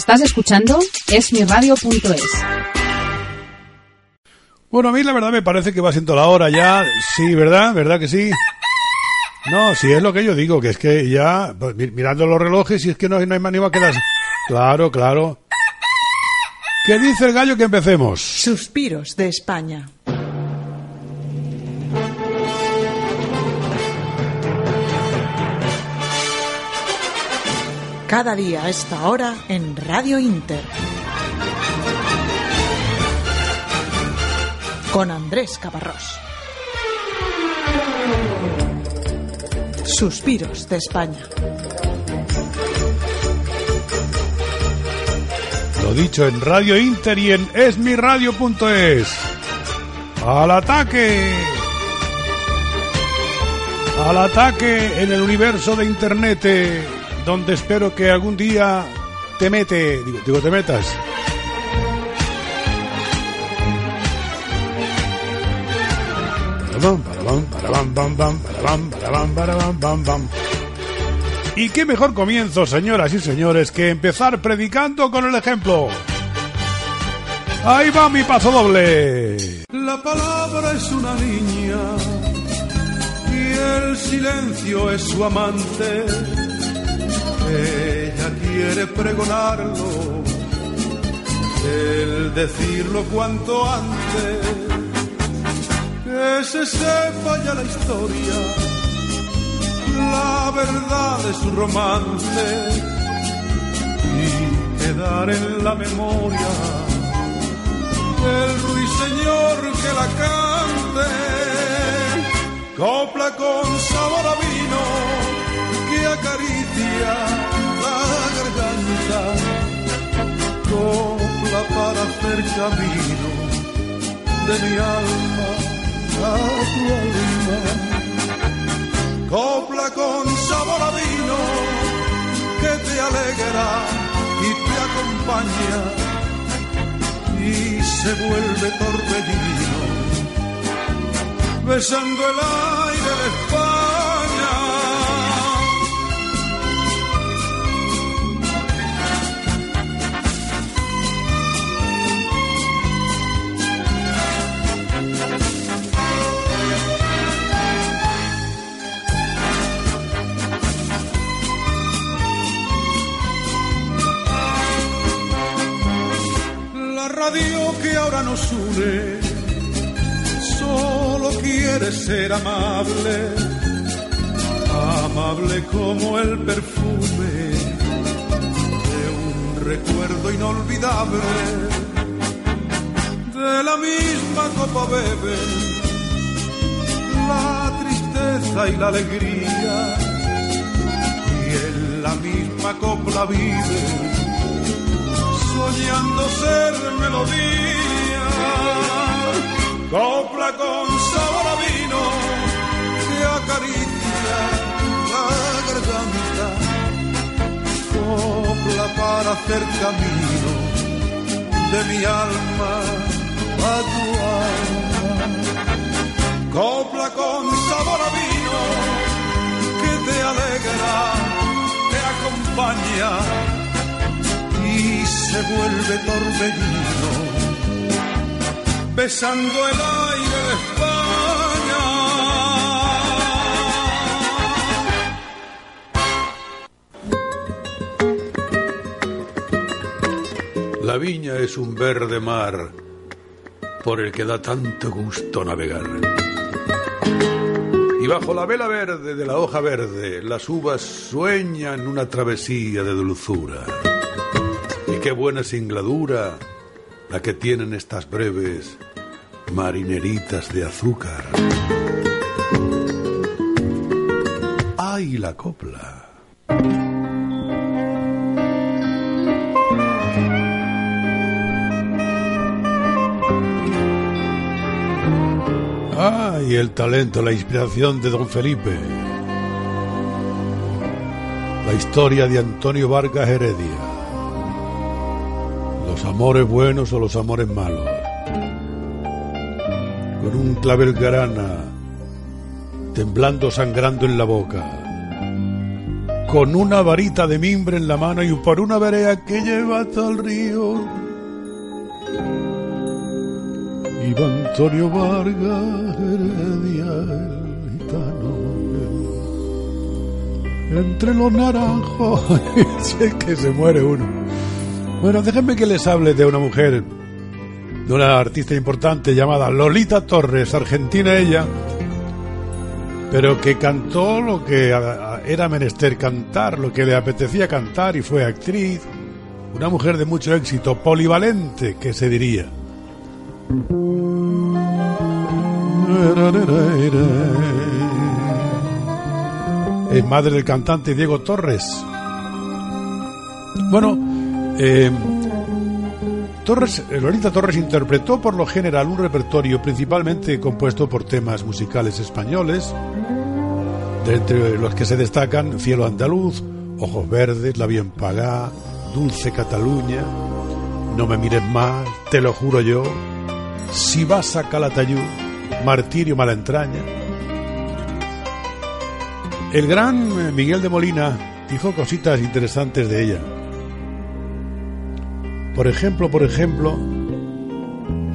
Estás escuchando esmiradio.es. Bueno, a mí la verdad me parece que va siendo la hora ya. Sí, ¿verdad? ¿Verdad que sí? No, sí es lo que yo digo, que es que ya, pues, mirando los relojes, y es que no, no hay más ni más que las... Claro, claro. ¿Qué dice el gallo que empecemos? Suspiros de España. Cada día a esta hora en Radio Inter. Con Andrés Caparrós. Suspiros de España. Lo dicho en Radio Inter y en esmiradio.es. ¡Al ataque! Al ataque en el universo de Internet, donde espero que algún día te mete, digo, digo te metas. Y qué mejor comienzo, señoras y señores, que empezar predicando con el ejemplo. Ahí va mi paso doble. La palabra es una niña y el silencio es su amante. Ella quiere pregonarlo, el decirlo cuanto antes, que se sepa ya la historia, la verdad de su romance y quedar en la memoria el ruiseñor que la cante, copla con hacer camino de mi alma a tu alma, copla con sabor a vino que te alegra y te acompaña y se vuelve torbellino, besando el aire de España. Radio que ahora nos une solo quiere ser amable, amable como el perfume de un recuerdo inolvidable. De la misma copa bebe la tristeza y la alegría y en la misma copla vive ser melodía, copla con sabor a vino que acaricia la garganta, copla para hacer camino de mi alma a tu alma, copla con sabor a vino que te alegra, te acompaña se vuelve torbellino, besando el aire de España. La viña es un verde mar por el que da tanto gusto navegar. Y bajo la vela verde de la hoja verde, las uvas sueñan una travesía de dulzura. Qué buena singladura la que tienen estas breves marineritas de azúcar. ¡Ay, la copla! ¡Ay, el talento, la inspiración de don Felipe! La historia de Antonio Vargas Heredia los amores buenos o los amores malos. Con un clavel grana, temblando sangrando en la boca. con una varita de mimbre en la mano y por una vereda que lleva hasta el río. Iba Antonio Vargas Heredia, el gitano. Entre los naranjos, es que se muere uno. Bueno, déjenme que les hable de una mujer, de una artista importante llamada Lolita Torres, argentina ella, pero que cantó lo que era menester cantar, lo que le apetecía cantar y fue actriz, una mujer de mucho éxito, polivalente, que se diría. Es madre del cantante Diego Torres. Bueno, eh, Torres, Lolita Torres interpretó por lo general un repertorio principalmente compuesto por temas musicales españoles, entre los que se destacan Cielo Andaluz, Ojos Verdes, La Bien Pagá, Dulce Cataluña, No me mires más, Te lo juro yo, Si vas a Calatayud, Martirio Malentraña. El gran Miguel de Molina dijo cositas interesantes de ella. Por ejemplo, por ejemplo,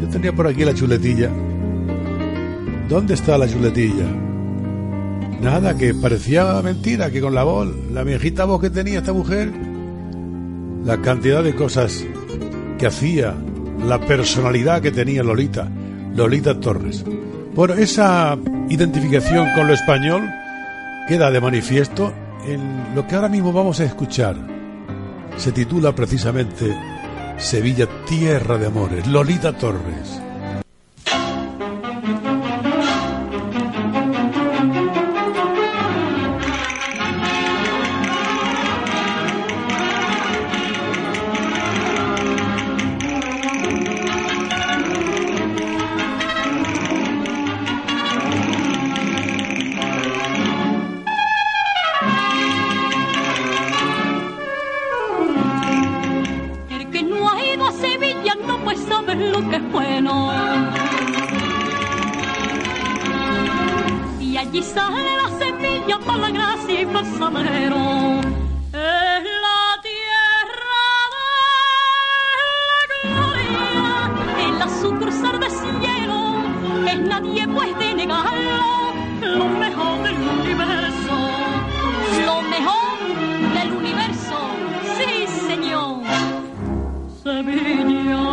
yo tenía por aquí la chuletilla. ¿Dónde está la chuletilla? Nada, que parecía mentira, que con la voz, la viejita voz que tenía esta mujer, la cantidad de cosas que hacía, la personalidad que tenía Lolita, Lolita Torres. Bueno, esa identificación con lo español queda de manifiesto en lo que ahora mismo vamos a escuchar. Se titula precisamente Sevilla, tierra de amores. Lolita Torres. y pasadero es la tierra de la gloria, en la sucursal de cielo, es nadie puede negarlo, lo mejor del universo, lo mejor del universo, sí señor, Sevilla.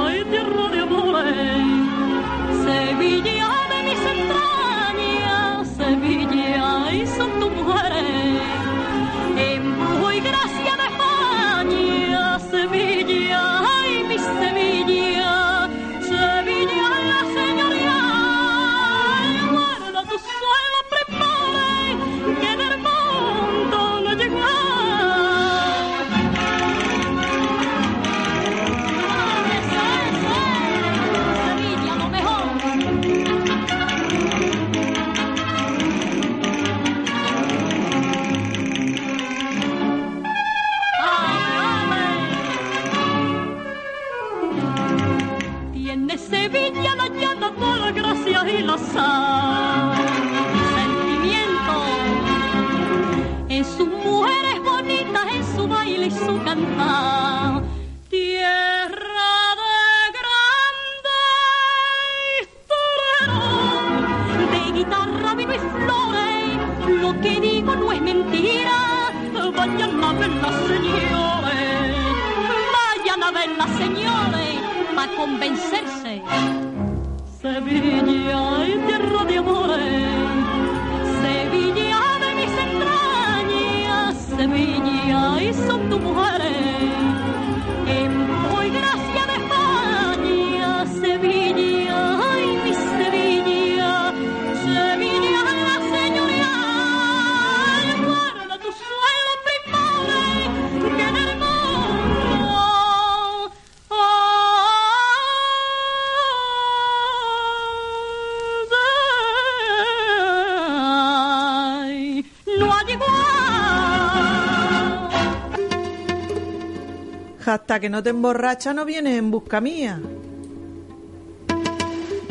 Hasta que no te emborracha no vienes en busca mía.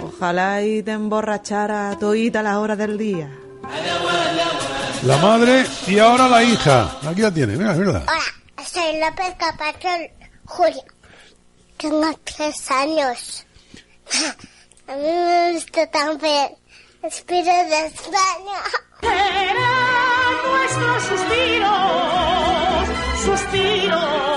Ojalá y te emborrachara todita las horas del día. La madre y ahora la hija. Aquí la tiene, mira, mira. Hola, soy López Capacho Julio. Tengo tres años. A mí me gusta también Espíritu de España. Serán nuestros suspiros, suspiros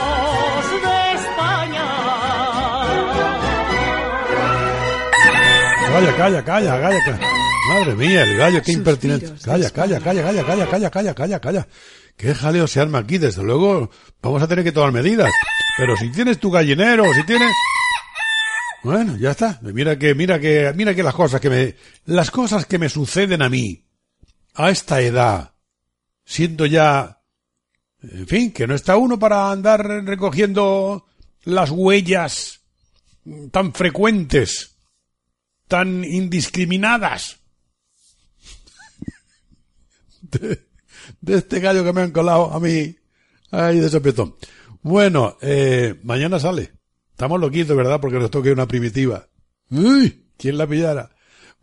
Calla, calla, calla, calla, calla. Madre mía, el gallo, qué Suspiros impertinente. Calla, calla, calla, calla, calla, calla, calla, calla, calla. Qué jaleo se arma aquí, desde luego vamos a tener que tomar medidas. Pero si tienes tu gallinero, si tienes... Bueno, ya está. Mira que, mira que, mira que las cosas que me, las cosas que me suceden a mí, a esta edad, siendo ya, en fin, que no está uno para andar recogiendo las huellas tan frecuentes, tan indiscriminadas de, de este gallo que me han colado a mí, ahí de sopetón. Bueno, eh, mañana sale. Estamos loquitos, ¿verdad? Porque nos toque una primitiva. Uy, ¿quién la pillara?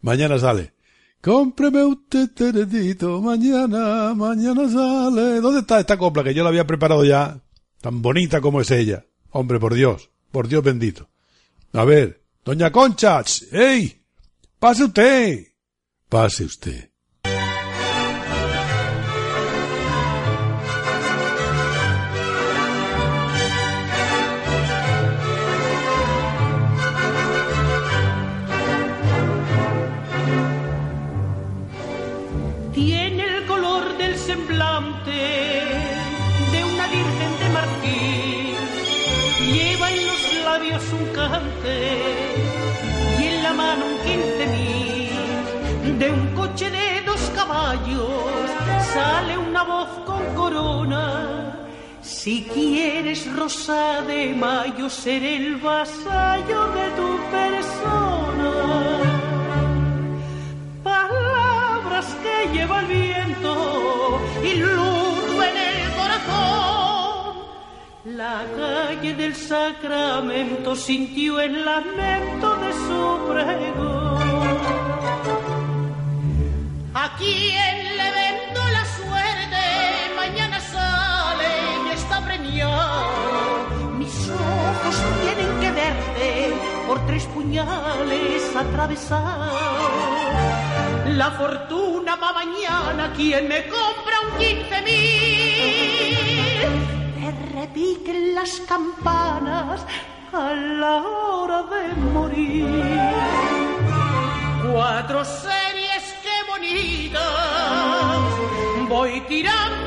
Mañana sale. Cómpreme usted teretito, mañana, mañana sale. ¿Dónde está esta copla que yo la había preparado ya? Tan bonita como es ella. Hombre, por Dios, por Dios bendito. A ver, doña Concha, ch, ¡ey! Pase usted. Pase usted. Coche de dos caballos sale una voz con corona. Si quieres rosa de mayo, seré el vasallo de tu persona palabras que lleva el viento y luto en el corazón. La calle del Sacramento sintió el lamento de su pregón. ¿A quién le vendo la suerte? Mañana sale y está premiado. Mis ojos tienen que verte por tres puñales atravesados. La fortuna va mañana, quien me compra un quince mil. Te repiquen las campanas a la hora de morir. Cuatro tirando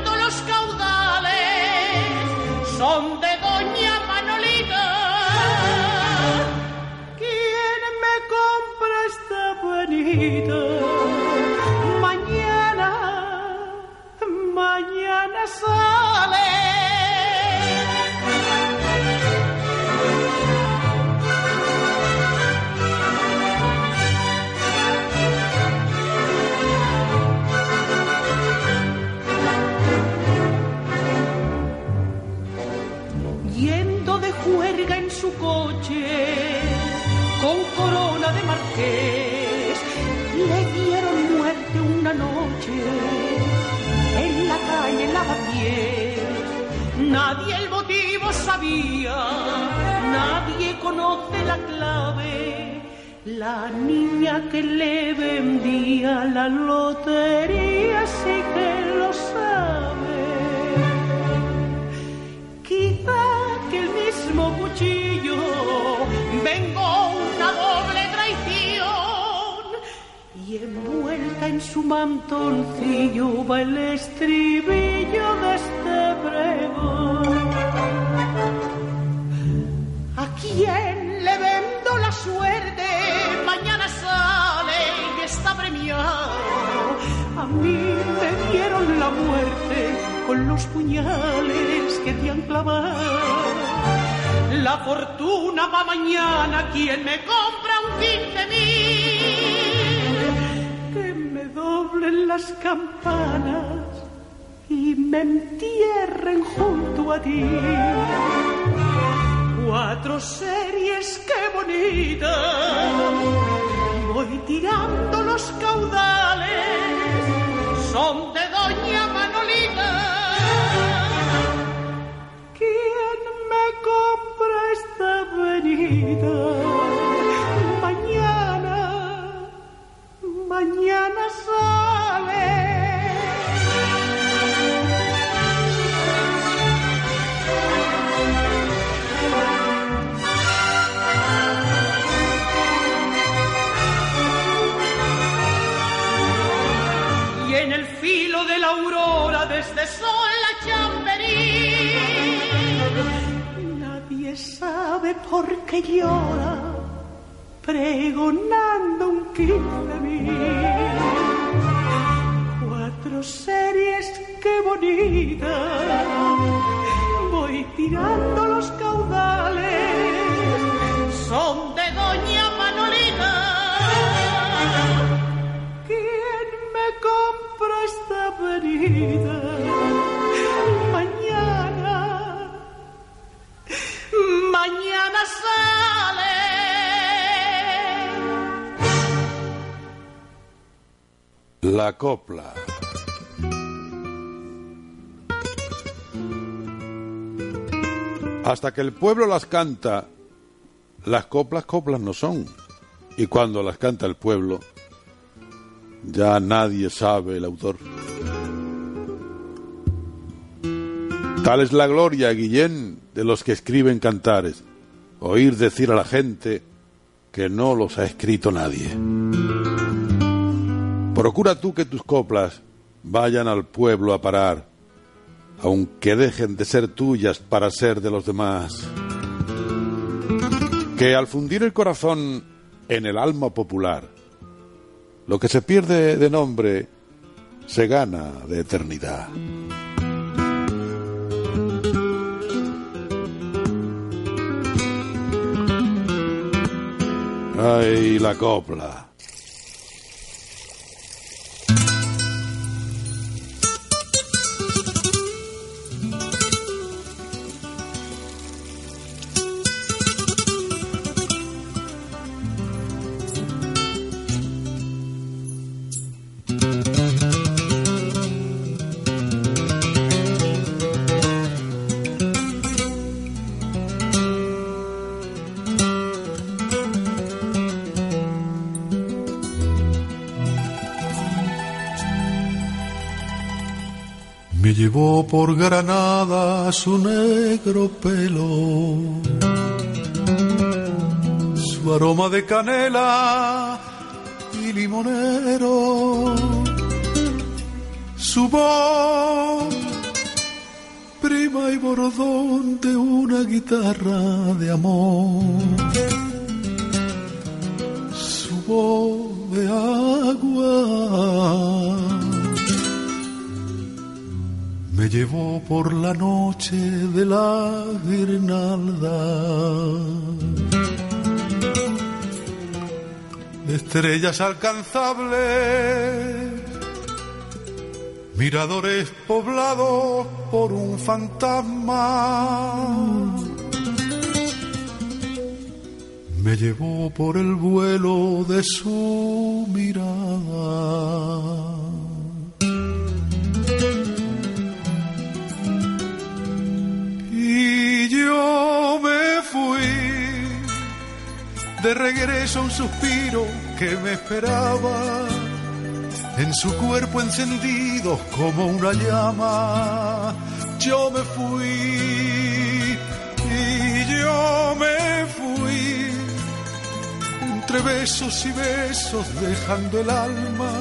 mantoncillo va el estribillo de este pregón. ¿A quién le vendo la suerte? Mañana sale y está premiado. A mí me dieron la muerte con los puñales que te han clavado. La fortuna va mañana, quien me compra un quince las campanas y me entierren junto a ti. Cuatro series, qué bonita. Voy tirando los caudales, La copla. Hasta que el pueblo las canta, las coplas coplas no son. Y cuando las canta el pueblo, ya nadie sabe el autor. Tal es la gloria, Guillén, de los que escriben cantares, oír decir a la gente que no los ha escrito nadie. Procura tú que tus coplas vayan al pueblo a parar, aunque dejen de ser tuyas para ser de los demás. Que al fundir el corazón en el alma popular, lo que se pierde de nombre se gana de eternidad. Ay, la copla. Me llevó por Granada su negro pelo, su aroma de canela y limonero, su voz prima y bordón de una guitarra de amor, su voz de agua me llevó por la noche de la guirnalda. Estrellas alcanzables, miradores poblados por un fantasma. Me llevó por el vuelo de su mirada. De regreso un suspiro que me esperaba en su cuerpo encendido como una llama. Yo me fui y yo me fui entre besos y besos dejando el alma.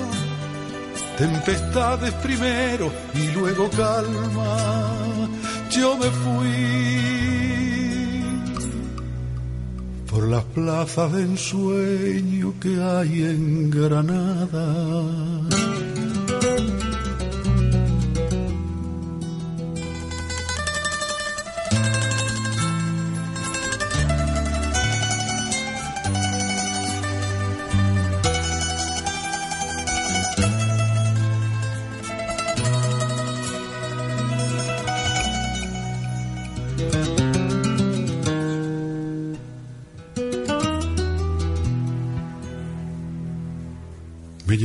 Tempestades primero y luego calma. Yo me fui por las plazas de ensueño que hay en Granada.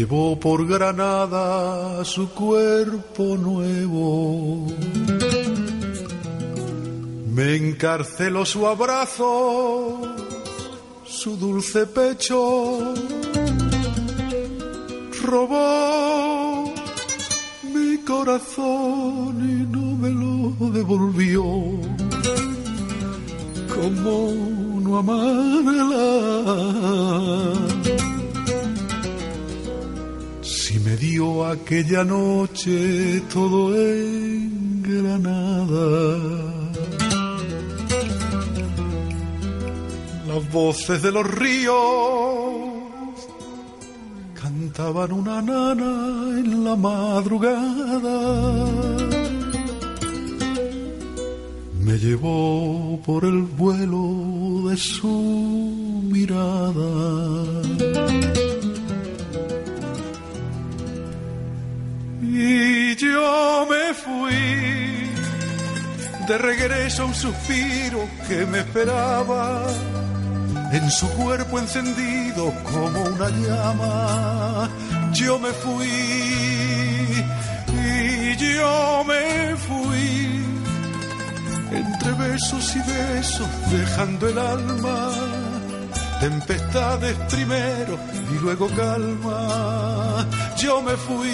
Llevó por Granada su cuerpo nuevo. Me encarceló su abrazo, su dulce pecho, robó mi corazón y no me lo devolvió. Como no amarla? Dio aquella noche todo en Granada. Las voces de los ríos cantaban una nana en la madrugada. Me llevó por el vuelo de su mirada. Y yo me fui de regreso a un suspiro que me esperaba en su cuerpo encendido como una llama. Yo me fui y yo me fui entre besos y besos, dejando el alma. Tempestades primero y luego calma. Yo me fui.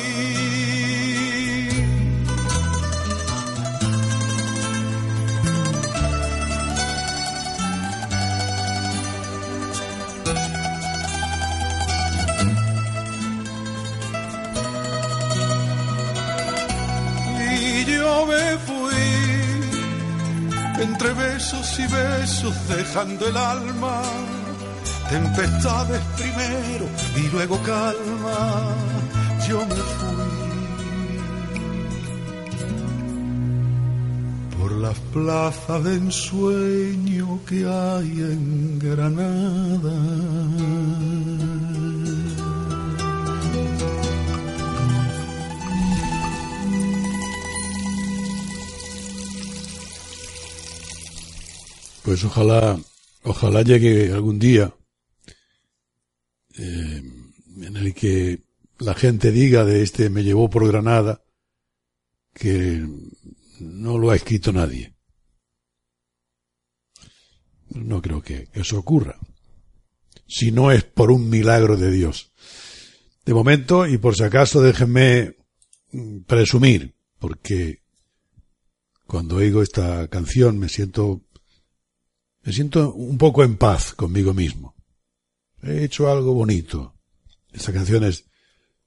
Y yo me fui entre besos y besos, dejando el alma. Tempestades primero y luego calma. Yo me fui por las plazas de ensueño que hay en Granada. Pues ojalá, ojalá llegue algún día eh, en el que la gente diga de este me llevó por Granada que no lo ha escrito nadie. No creo que eso ocurra. Si no es por un milagro de Dios. De momento, y por si acaso, déjenme mm, presumir, porque cuando oigo esta canción me siento me siento un poco en paz conmigo mismo. He hecho algo bonito. Esta canción es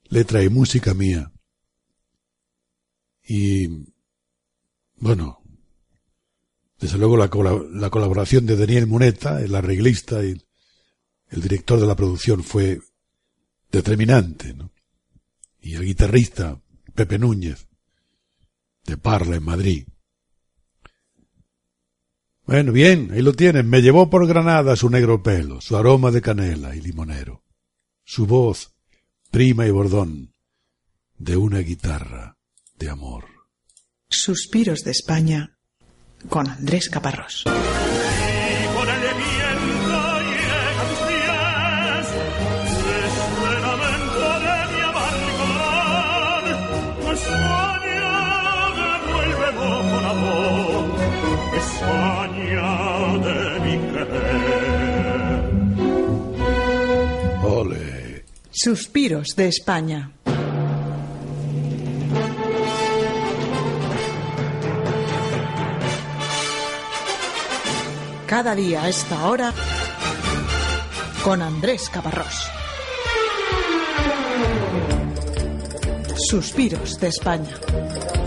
letra y música mía. Y, bueno, desde luego la, la colaboración de Daniel Muneta, el arreglista y el director de la producción fue determinante, ¿no? Y el guitarrista, Pepe Núñez, de Parla en Madrid. Bueno, bien, ahí lo tienen. Me llevó por Granada su negro pelo, su aroma de canela y limonero, su voz, prima y bordón, de una guitarra de amor. Suspiros de España con Andrés Caparrós. Suspiros de España. Cada día a esta hora con Andrés Caparrós. Suspiros de España.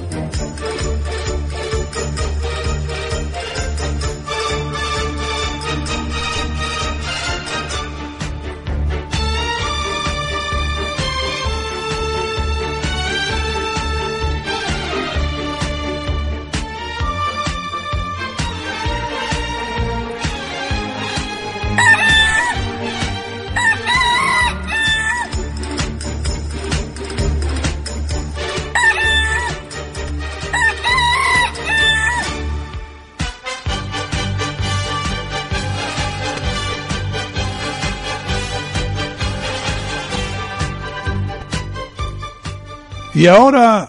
Y ahora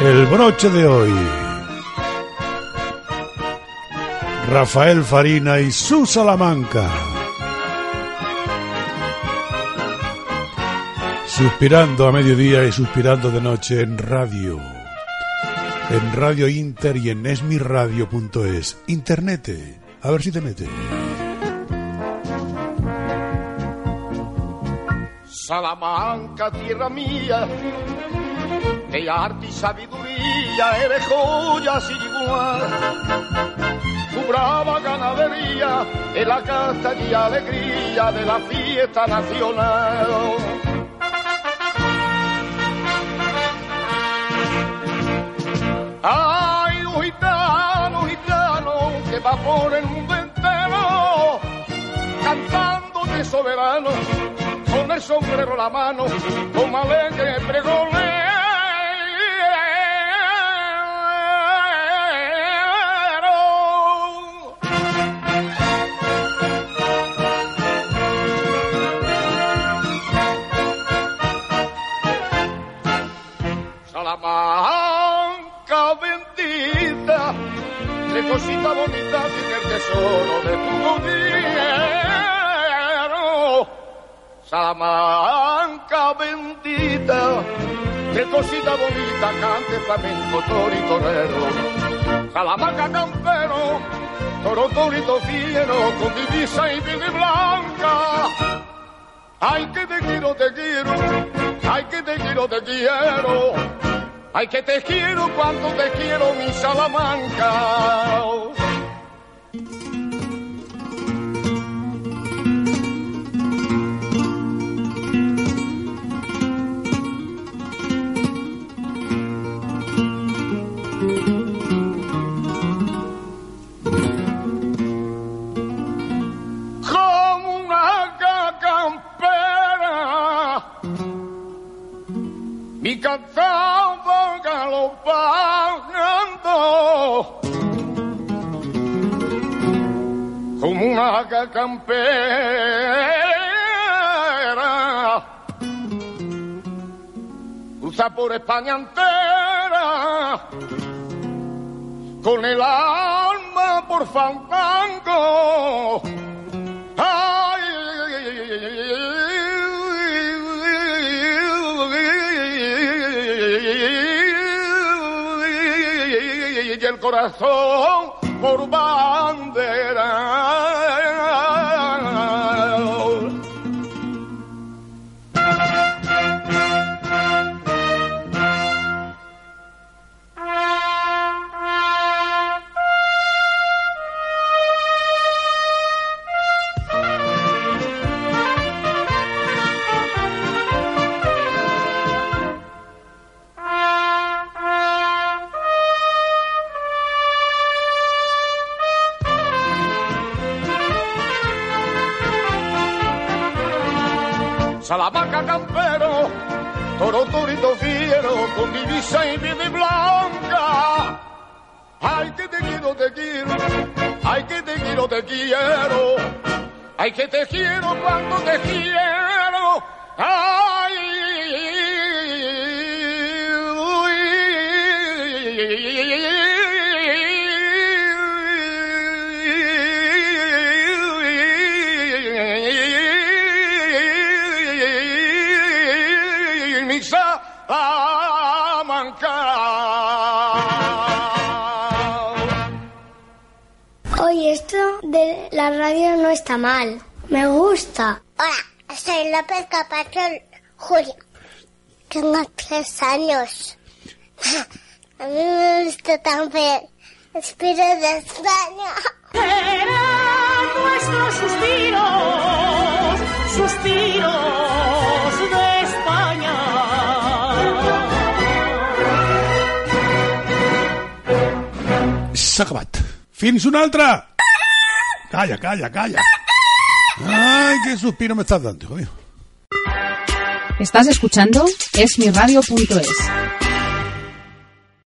El broche de hoy. Rafael Farina y su Salamanca. Suspirando a mediodía y suspirando de noche en radio. En Radio Inter y en esmiradio.es. Internet. A ver si te mete. Salamanca, tierra mía, de arte y sabiduría, eres joya sin igual. Tu brava ganadería es la casta y alegría de la fiesta nacional. Ay, un gitano, gitano, que va por el mundo entero, cantando de soberano, el sombrero la mano, con alegre pregonero. Toro y torero. Salamanca campero, toro, torito fiero, con divisa y verde blanca. Ay, que te quiero, te quiero, ay, que te quiero, te quiero. Ay, que te quiero, cuánto te quiero, mi Salamanca. Campera. Cruza por España entera con el alma por fandango. Ay, y el corazón la radio no está mal. Me gusta. Hola, soy López Capacho Julio. Tengo tres años. A mí me gusta también. Espíritu de España. Eran nuestros suspiros, suspiros de España. S'ha acabat. Fins una altra! Calla, calla, calla. Ay, qué suspiro me estás dando, hijo mío. Estás escuchando esmiradio.es.